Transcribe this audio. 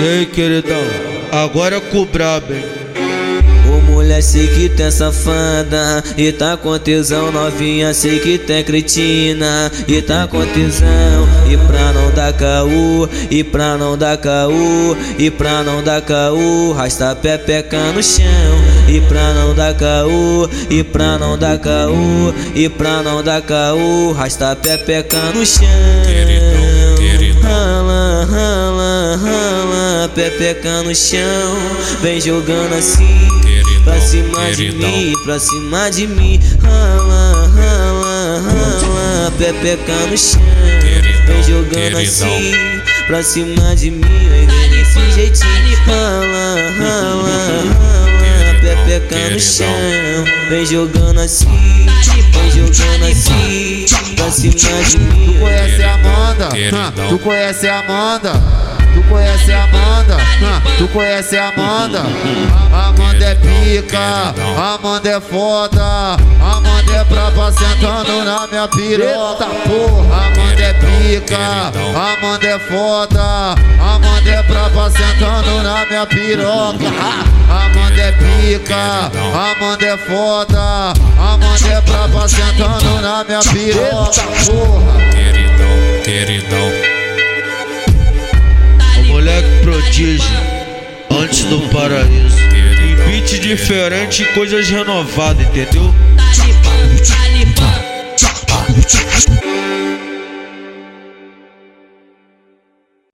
E aí, queridão? Agora é com o brabo, hein? Ô mulher, sei que tem safada E tá com tesão novinha Sei que tem cretina E tá com tesão E pra não dar caô E pra não dar caô E pra não dar caô Rasta pepeca no chão E pra não dar caô E pra não dar caô E pra não dar caô Rasta pepeca no chão Queridão, queridão. Rala, rala, rala Pepeca no chão Vem jogando assim Queridão, Pra cima de queridão. mim, pra cima de mim Rala, rala, rala Pepeca no chão Queridão, Vem jogando assim Pra cima de mim Vem desse jeitinho Rala, rala, rala Pepeca no queridão. chão Vem jogando assim Vem jogando assim Pra cima de mim Tu conhece a Amanda? Tu conhece a Amanda? Tu conhece a Amanda? Tu conhece a Amanda? Amanda é pica. Amanda é foda, Amanda é braba sentando na minha piroca, porra. Amanda é pica. Amanda é foda, Amanda é braba sentando na minha piroca. Amanda é pica. Amanda é foda, Amanda é braba sentando na minha piroca, porra. Queridão, queridão. O moleque prodígio, antes do paraíso. Em beat diferente coisas renovadas, entendeu?